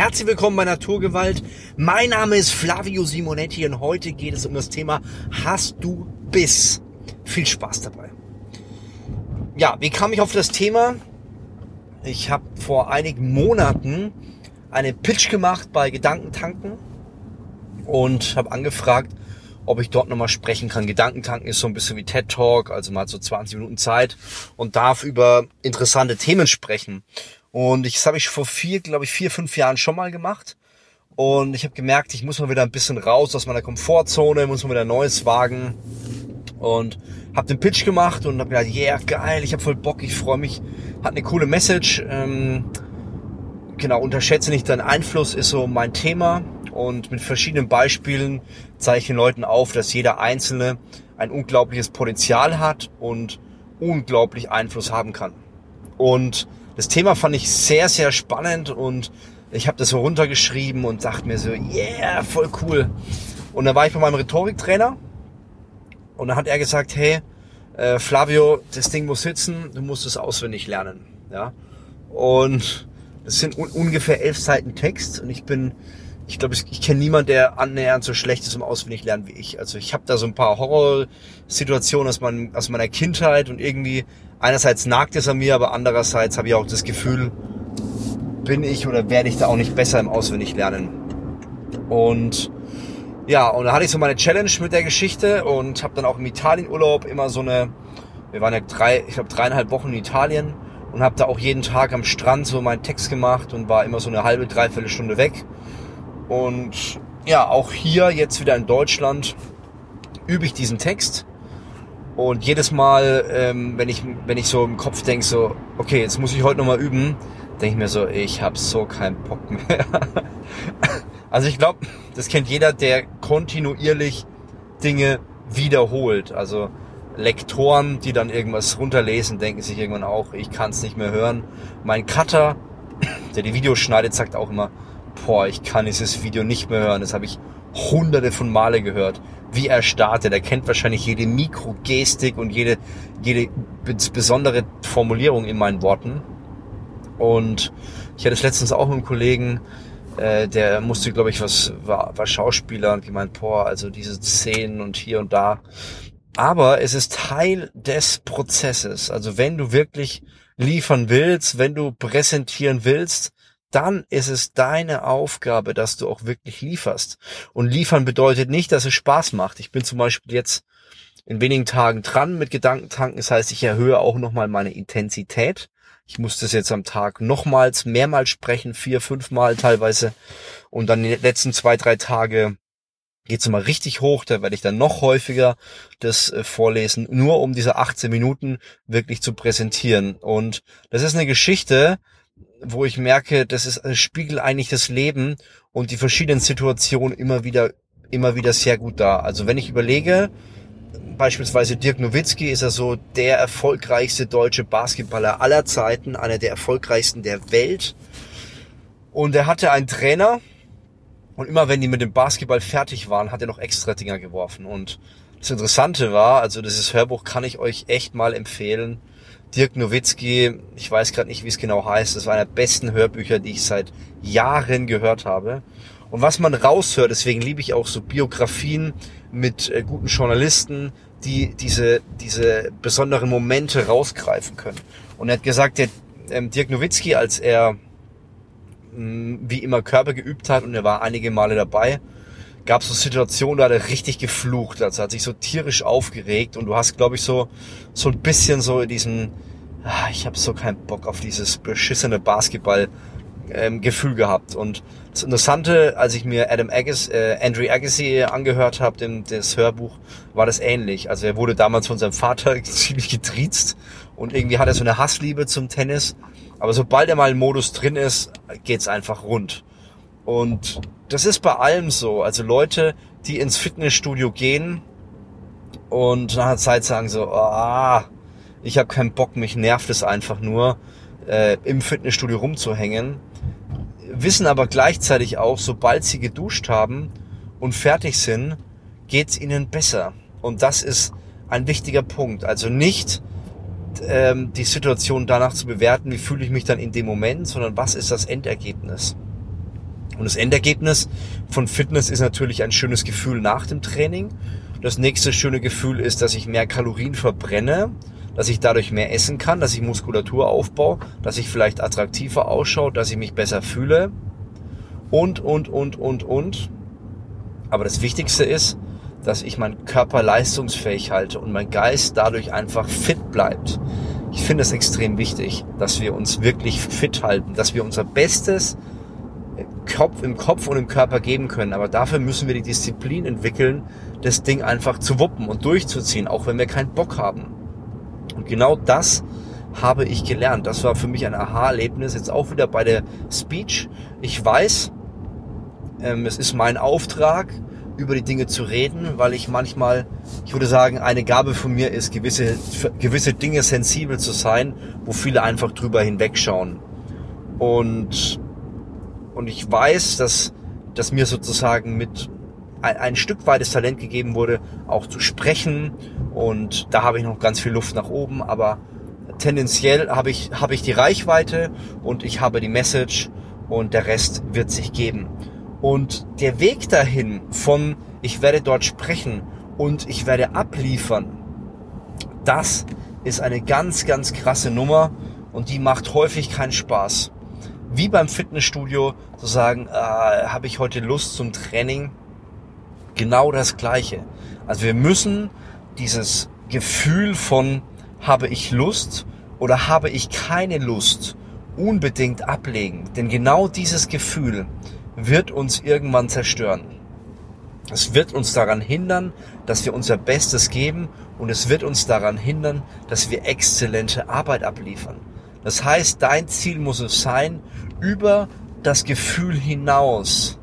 Herzlich willkommen bei Naturgewalt. Mein Name ist Flavio Simonetti und heute geht es um das Thema Hast du Biss? Viel Spaß dabei. Ja, wie kam ich auf das Thema? Ich habe vor einigen Monaten einen Pitch gemacht bei Gedankentanken und habe angefragt, ob ich dort nochmal sprechen kann. Gedankentanken ist so ein bisschen wie TED Talk, also hat so 20 Minuten Zeit und darf über interessante Themen sprechen. Und ich, das habe ich vor vier, glaube ich, vier, fünf Jahren schon mal gemacht. Und ich habe gemerkt, ich muss mal wieder ein bisschen raus aus meiner Komfortzone, muss mal wieder Neues wagen. Und habe den Pitch gemacht und habe gedacht, yeah, geil, ich habe voll Bock, ich freue mich. Hat eine coole Message. Ähm, genau, unterschätze nicht deinen Einfluss, ist so mein Thema. Und mit verschiedenen Beispielen zeige ich den Leuten auf, dass jeder Einzelne ein unglaubliches Potenzial hat und unglaublich Einfluss haben kann. Und das Thema fand ich sehr, sehr spannend und ich habe das so runtergeschrieben und dachte mir so, yeah, voll cool. Und dann war ich bei meinem Rhetoriktrainer und dann hat er gesagt, hey, äh, Flavio, das Ding muss sitzen, du musst es auswendig lernen. Ja. Und das sind un ungefähr elf Seiten Text und ich bin, ich glaube, ich, kenne niemanden, der annähernd so schlecht ist im Auswendiglernen wie ich. Also ich habe da so ein paar Horrorsituationen aus, mein, aus meiner Kindheit und irgendwie einerseits nagt es an mir, aber andererseits habe ich auch das Gefühl, bin ich oder werde ich da auch nicht besser im Auswendiglernen. Und ja, und da hatte ich so meine Challenge mit der Geschichte und habe dann auch im Italienurlaub immer so eine, wir waren ja drei, ich glaube dreieinhalb Wochen in Italien und habe da auch jeden Tag am Strand so meinen Text gemacht und war immer so eine halbe, dreiviertel Stunde weg. Und ja, auch hier jetzt wieder in Deutschland übe ich diesen Text und jedes Mal, ähm, wenn ich wenn ich so im Kopf denke, so, okay, jetzt muss ich heute nochmal üben, denke ich mir so, ich habe so keinen Bock mehr. also ich glaube, das kennt jeder, der kontinuierlich Dinge wiederholt. Also Lektoren, die dann irgendwas runterlesen, denken sich irgendwann auch, ich kann es nicht mehr hören. Mein Cutter, der die Videos schneidet, sagt auch immer, boah, ich kann dieses Video nicht mehr hören. Das habe ich hunderte von Male gehört, wie er startet. Er kennt wahrscheinlich jede Mikrogestik und jede, jede besondere Formulierung in meinen Worten. Und ich hatte es letztens auch mit einem Kollegen, äh, der musste, glaube ich, was, war, war Schauspieler und gemeint, boah, also diese Szenen und hier und da. Aber es ist Teil des Prozesses. Also wenn du wirklich liefern willst, wenn du präsentieren willst, dann ist es deine Aufgabe, dass du auch wirklich lieferst. Und liefern bedeutet nicht, dass es Spaß macht. Ich bin zum Beispiel jetzt in wenigen Tagen dran mit Gedankentanken. Das heißt, ich erhöhe auch nochmal meine Intensität. Ich muss das jetzt am Tag nochmals, mehrmals sprechen, vier, fünfmal teilweise. Und dann die letzten zwei, drei Tage geht's mal richtig hoch. Da werde ich dann noch häufiger das äh, vorlesen, nur um diese 18 Minuten wirklich zu präsentieren. Und das ist eine Geschichte, wo ich merke, das ist ein Spiegel eigentlich das Leben und die verschiedenen Situationen immer wieder, immer wieder sehr gut da. Also wenn ich überlege, beispielsweise Dirk Nowitzki ist er so der erfolgreichste deutsche Basketballer aller Zeiten, einer der erfolgreichsten der Welt. Und er hatte einen Trainer und immer wenn die mit dem Basketball fertig waren, hat er noch extra Dinger geworfen. Und das Interessante war, also dieses Hörbuch kann ich euch echt mal empfehlen. Dirk Nowitzki, ich weiß gerade nicht, wie es genau heißt, das war einer der besten Hörbücher, die ich seit Jahren gehört habe. Und was man raushört, deswegen liebe ich auch so Biografien mit äh, guten Journalisten, die diese, diese besonderen Momente rausgreifen können. Und er hat gesagt, der ähm, Dirk Nowitzki, als er mh, mm, wie immer Körper geübt hat und er war einige Male dabei, gab so Situationen, da hat er richtig geflucht, also hat sich so tierisch aufgeregt und du hast, glaube ich, so so ein bisschen so diesen, ah, ich habe so keinen Bock auf dieses beschissene Basketball ähm, Gefühl gehabt und das Interessante, als ich mir Adam Agassi, äh, Andrew Agassi angehört habe, dem das Hörbuch, war das ähnlich. Also er wurde damals von seinem Vater ziemlich getriezt und irgendwie hat er so eine Hassliebe zum Tennis. Aber sobald er mal im Modus drin ist, geht's einfach rund. Und das ist bei allem so. Also Leute, die ins Fitnessstudio gehen und nach einer Zeit sagen so, ah, ich habe keinen Bock, mich nervt es einfach nur, äh, im Fitnessstudio rumzuhängen, wissen aber gleichzeitig auch, sobald sie geduscht haben und fertig sind, geht's ihnen besser. Und das ist ein wichtiger Punkt. Also nicht ähm, die Situation danach zu bewerten, wie fühle ich mich dann in dem Moment, sondern was ist das Endergebnis. Und das Endergebnis von Fitness ist natürlich ein schönes Gefühl nach dem Training. Das nächste schöne Gefühl ist, dass ich mehr Kalorien verbrenne, dass ich dadurch mehr essen kann, dass ich Muskulatur aufbaue, dass ich vielleicht attraktiver ausschaue, dass ich mich besser fühle und, und, und, und, und. Aber das Wichtigste ist, dass ich meinen Körper leistungsfähig halte und mein Geist dadurch einfach fit bleibt. Ich finde es extrem wichtig, dass wir uns wirklich fit halten, dass wir unser Bestes Kopf, im Kopf und im Körper geben können. Aber dafür müssen wir die Disziplin entwickeln, das Ding einfach zu wuppen und durchzuziehen, auch wenn wir keinen Bock haben. Und genau das habe ich gelernt. Das war für mich ein Aha-Erlebnis. Jetzt auch wieder bei der Speech. Ich weiß, ähm, es ist mein Auftrag, über die Dinge zu reden, weil ich manchmal, ich würde sagen, eine Gabe von mir ist, gewisse, gewisse Dinge sensibel zu sein, wo viele einfach drüber hinwegschauen. Und und ich weiß, dass, dass mir sozusagen mit ein, ein Stück weit das Talent gegeben wurde, auch zu sprechen. Und da habe ich noch ganz viel Luft nach oben, aber tendenziell habe ich, habe ich die Reichweite und ich habe die Message und der Rest wird sich geben. Und der Weg dahin von ich werde dort sprechen und ich werde abliefern, das ist eine ganz, ganz krasse Nummer und die macht häufig keinen Spaß wie beim Fitnessstudio zu sagen, äh, habe ich heute Lust zum Training? Genau das Gleiche. Also wir müssen dieses Gefühl von habe ich Lust oder habe ich keine Lust unbedingt ablegen. Denn genau dieses Gefühl wird uns irgendwann zerstören. Es wird uns daran hindern, dass wir unser Bestes geben und es wird uns daran hindern, dass wir exzellente Arbeit abliefern. Das heißt, dein Ziel muss es sein, über das Gefühl hinaus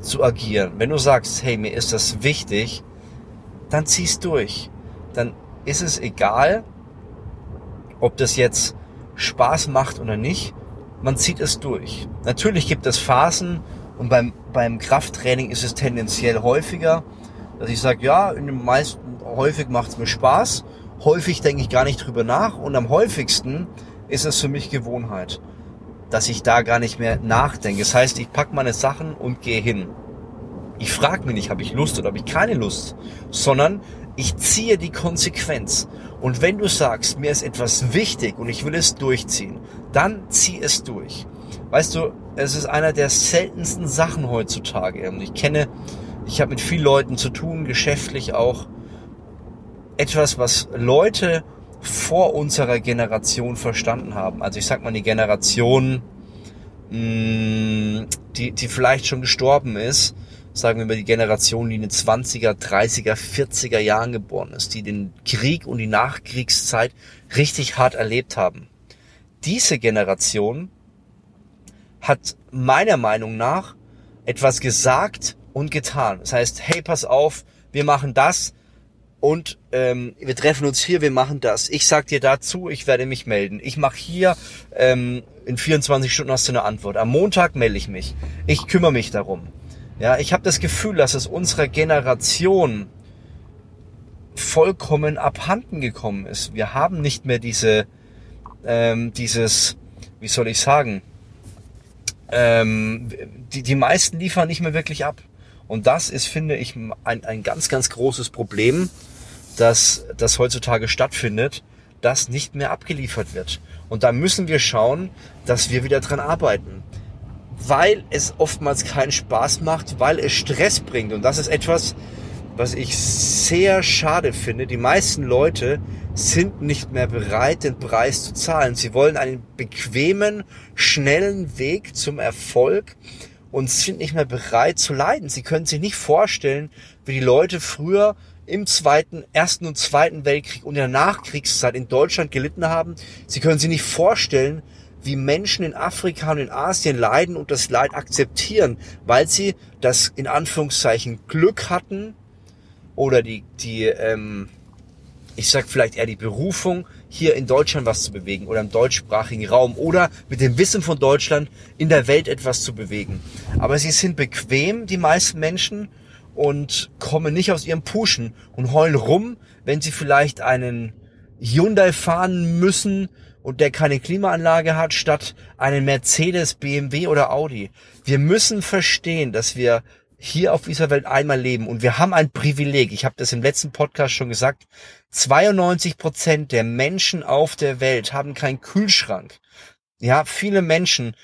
zu agieren. Wenn du sagst, hey, mir ist das wichtig, dann ziehst durch. Dann ist es egal, ob das jetzt Spaß macht oder nicht. Man zieht es durch. Natürlich gibt es Phasen und beim, beim Krafttraining ist es tendenziell häufiger, dass ich sage, ja, in den meisten häufig macht es mir Spaß. Häufig denke ich gar nicht drüber nach und am häufigsten ist es für mich Gewohnheit, dass ich da gar nicht mehr nachdenke. Das heißt, ich pack meine Sachen und gehe hin. Ich frage mich nicht, habe ich Lust oder habe ich keine Lust, sondern ich ziehe die Konsequenz. Und wenn du sagst, mir ist etwas wichtig und ich will es durchziehen, dann zieh es durch. Weißt du, es ist einer der seltensten Sachen heutzutage. Und ich kenne, ich habe mit vielen Leuten zu tun, geschäftlich auch. Etwas, was Leute vor unserer Generation verstanden haben. Also ich sag mal die Generation, mh, mm, die, die vielleicht schon gestorben ist, sagen wir mal die Generation, die in den 20er, 30er, 40er Jahren geboren ist, die den Krieg und die Nachkriegszeit richtig hart erlebt haben. Diese Generation hat meiner Meinung nach etwas gesagt und getan. Das heißt, hey, pass auf, wir machen das, und ähm, wir treffen uns hier, wir machen das. Ich sag dir dazu, ich werde mich melden. Ich mache hier, ähm, in 24 Stunden hast du eine Antwort. Am Montag melde ich mich. Ich kümmere mich darum. Ja, ich habe das Gefühl, dass es unserer Generation vollkommen abhanden gekommen ist. Wir haben nicht mehr diese, ähm, dieses, wie soll ich sagen, ähm, die, die meisten liefern nicht mehr wirklich ab. Und das ist, finde ich, ein, ein ganz, ganz großes Problem dass das heutzutage stattfindet, das nicht mehr abgeliefert wird. Und da müssen wir schauen, dass wir wieder dran arbeiten. Weil es oftmals keinen Spaß macht, weil es Stress bringt. Und das ist etwas, was ich sehr schade finde. Die meisten Leute sind nicht mehr bereit, den Preis zu zahlen. Sie wollen einen bequemen, schnellen Weg zum Erfolg und sind nicht mehr bereit zu leiden. Sie können sich nicht vorstellen, wie die Leute früher im Zweiten, Ersten und Zweiten Weltkrieg und in der Nachkriegszeit in Deutschland gelitten haben. Sie können sich nicht vorstellen, wie Menschen in Afrika und in Asien leiden und das Leid akzeptieren, weil sie das in Anführungszeichen Glück hatten oder die, die ähm, ich sag vielleicht eher die Berufung, hier in Deutschland was zu bewegen oder im deutschsprachigen Raum oder mit dem Wissen von Deutschland in der Welt etwas zu bewegen. Aber sie sind bequem, die meisten Menschen, und kommen nicht aus ihrem Pushen und heulen rum, wenn sie vielleicht einen Hyundai fahren müssen und der keine Klimaanlage hat, statt einen Mercedes, BMW oder Audi. Wir müssen verstehen, dass wir hier auf dieser Welt einmal leben und wir haben ein Privileg. Ich habe das im letzten Podcast schon gesagt. 92 Prozent der Menschen auf der Welt haben keinen Kühlschrank. Ja, viele Menschen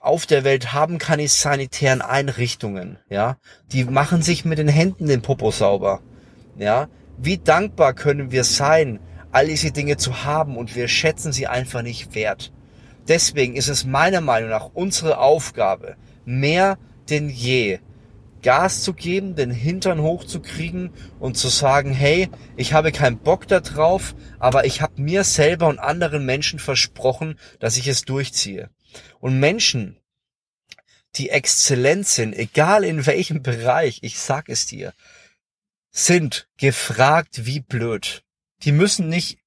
auf der Welt haben keine sanitären Einrichtungen. Ja, die machen sich mit den Händen den Popo sauber. Ja, wie dankbar können wir sein, all diese Dinge zu haben und wir schätzen sie einfach nicht wert. Deswegen ist es meiner Meinung nach unsere Aufgabe, mehr denn je Gas zu geben, den Hintern hochzukriegen und zu sagen, hey, ich habe keinen Bock da drauf, aber ich habe mir selber und anderen Menschen versprochen, dass ich es durchziehe. Und Menschen, die exzellent sind, egal in welchem Bereich, ich sag es dir, sind gefragt wie blöd. Die müssen nicht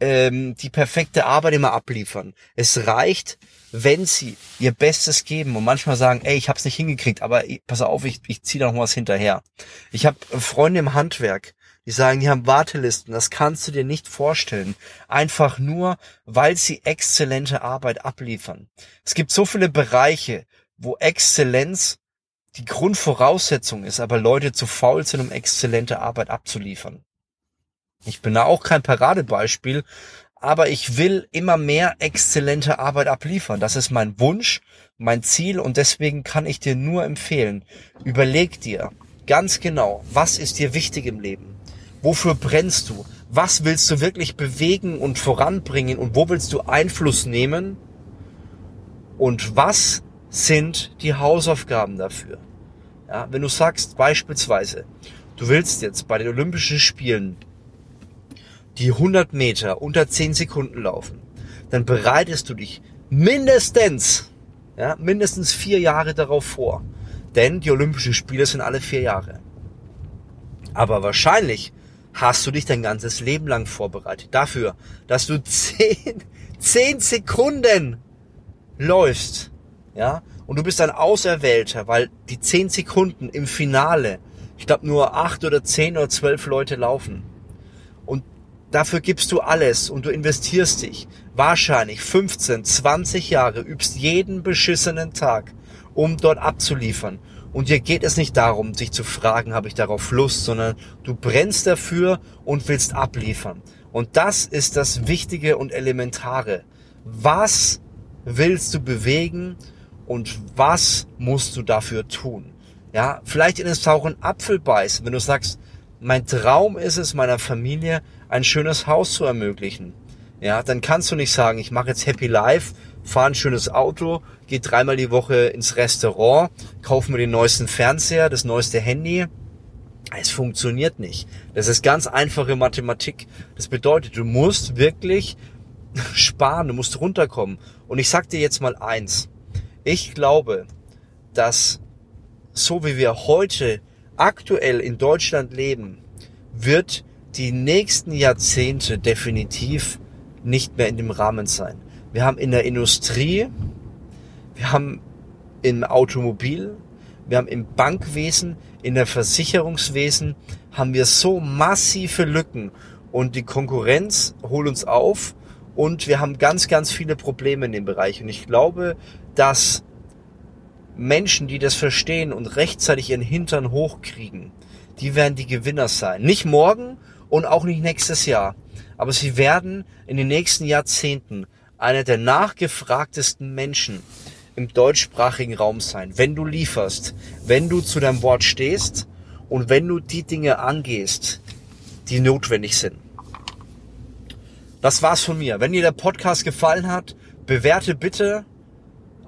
ähm, die perfekte Arbeit immer abliefern. Es reicht, wenn sie ihr Bestes geben und manchmal sagen, ey, ich hab's nicht hingekriegt, aber pass auf, ich, ich ziehe da noch was hinterher. Ich habe Freunde im Handwerk, die sagen, die haben Wartelisten, das kannst du dir nicht vorstellen. Einfach nur, weil sie exzellente Arbeit abliefern. Es gibt so viele Bereiche, wo Exzellenz die Grundvoraussetzung ist, aber Leute zu faul sind, um exzellente Arbeit abzuliefern. Ich bin da auch kein Paradebeispiel, aber ich will immer mehr exzellente Arbeit abliefern. Das ist mein Wunsch, mein Ziel und deswegen kann ich dir nur empfehlen, überleg dir ganz genau, was ist dir wichtig im Leben? Wofür brennst du? Was willst du wirklich bewegen und voranbringen und wo willst du Einfluss nehmen? Und was sind die Hausaufgaben dafür? Ja, wenn du sagst beispielsweise, du willst jetzt bei den Olympischen Spielen die 100 Meter unter 10 Sekunden laufen, dann bereitest du dich mindestens, ja, mindestens vier Jahre darauf vor. Denn die Olympischen Spiele sind alle vier Jahre. Aber wahrscheinlich hast du dich dein ganzes Leben lang vorbereitet. Dafür, dass du 10, 10 Sekunden läufst. Ja, und du bist ein Auserwählter, weil die 10 Sekunden im Finale, ich glaube nur 8 oder 10 oder 12 Leute laufen. Und Dafür gibst du alles und du investierst dich. Wahrscheinlich 15, 20 Jahre, übst jeden beschissenen Tag, um dort abzuliefern. Und dir geht es nicht darum, sich zu fragen, habe ich darauf Lust, sondern du brennst dafür und willst abliefern. Und das ist das Wichtige und Elementare. Was willst du bewegen und was musst du dafür tun? Ja, vielleicht in den sauren Apfel beißen, wenn du sagst, mein Traum ist es, meiner Familie ein schönes Haus zu ermöglichen. Ja, dann kannst du nicht sagen, ich mache jetzt Happy Life, fahre ein schönes Auto, gehe dreimal die Woche ins Restaurant, kaufe mir den neuesten Fernseher, das neueste Handy. Es funktioniert nicht. Das ist ganz einfache Mathematik. Das bedeutet, du musst wirklich sparen, du musst runterkommen. Und ich sag dir jetzt mal eins. Ich glaube, dass so wie wir heute aktuell in Deutschland leben, wird die nächsten Jahrzehnte definitiv nicht mehr in dem Rahmen sein. Wir haben in der Industrie, wir haben im Automobil, wir haben im Bankwesen, in der Versicherungswesen, haben wir so massive Lücken und die Konkurrenz holt uns auf und wir haben ganz, ganz viele Probleme in dem Bereich. Und ich glaube, dass Menschen, die das verstehen und rechtzeitig ihren Hintern hochkriegen, die werden die Gewinner sein. Nicht morgen und auch nicht nächstes Jahr. Aber sie werden in den nächsten Jahrzehnten einer der nachgefragtesten Menschen im deutschsprachigen Raum sein. Wenn du lieferst, wenn du zu deinem Wort stehst und wenn du die Dinge angehst, die notwendig sind. Das war's von mir. Wenn dir der Podcast gefallen hat, bewerte bitte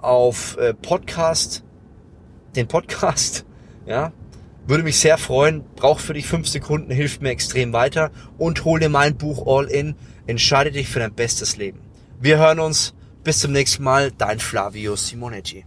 auf äh, Podcast den Podcast, ja, würde mich sehr freuen. Braucht für dich fünf Sekunden, hilft mir extrem weiter. Und hol dir mein Buch All In. Entscheide dich für dein bestes Leben. Wir hören uns. Bis zum nächsten Mal. Dein Flavio Simonetti.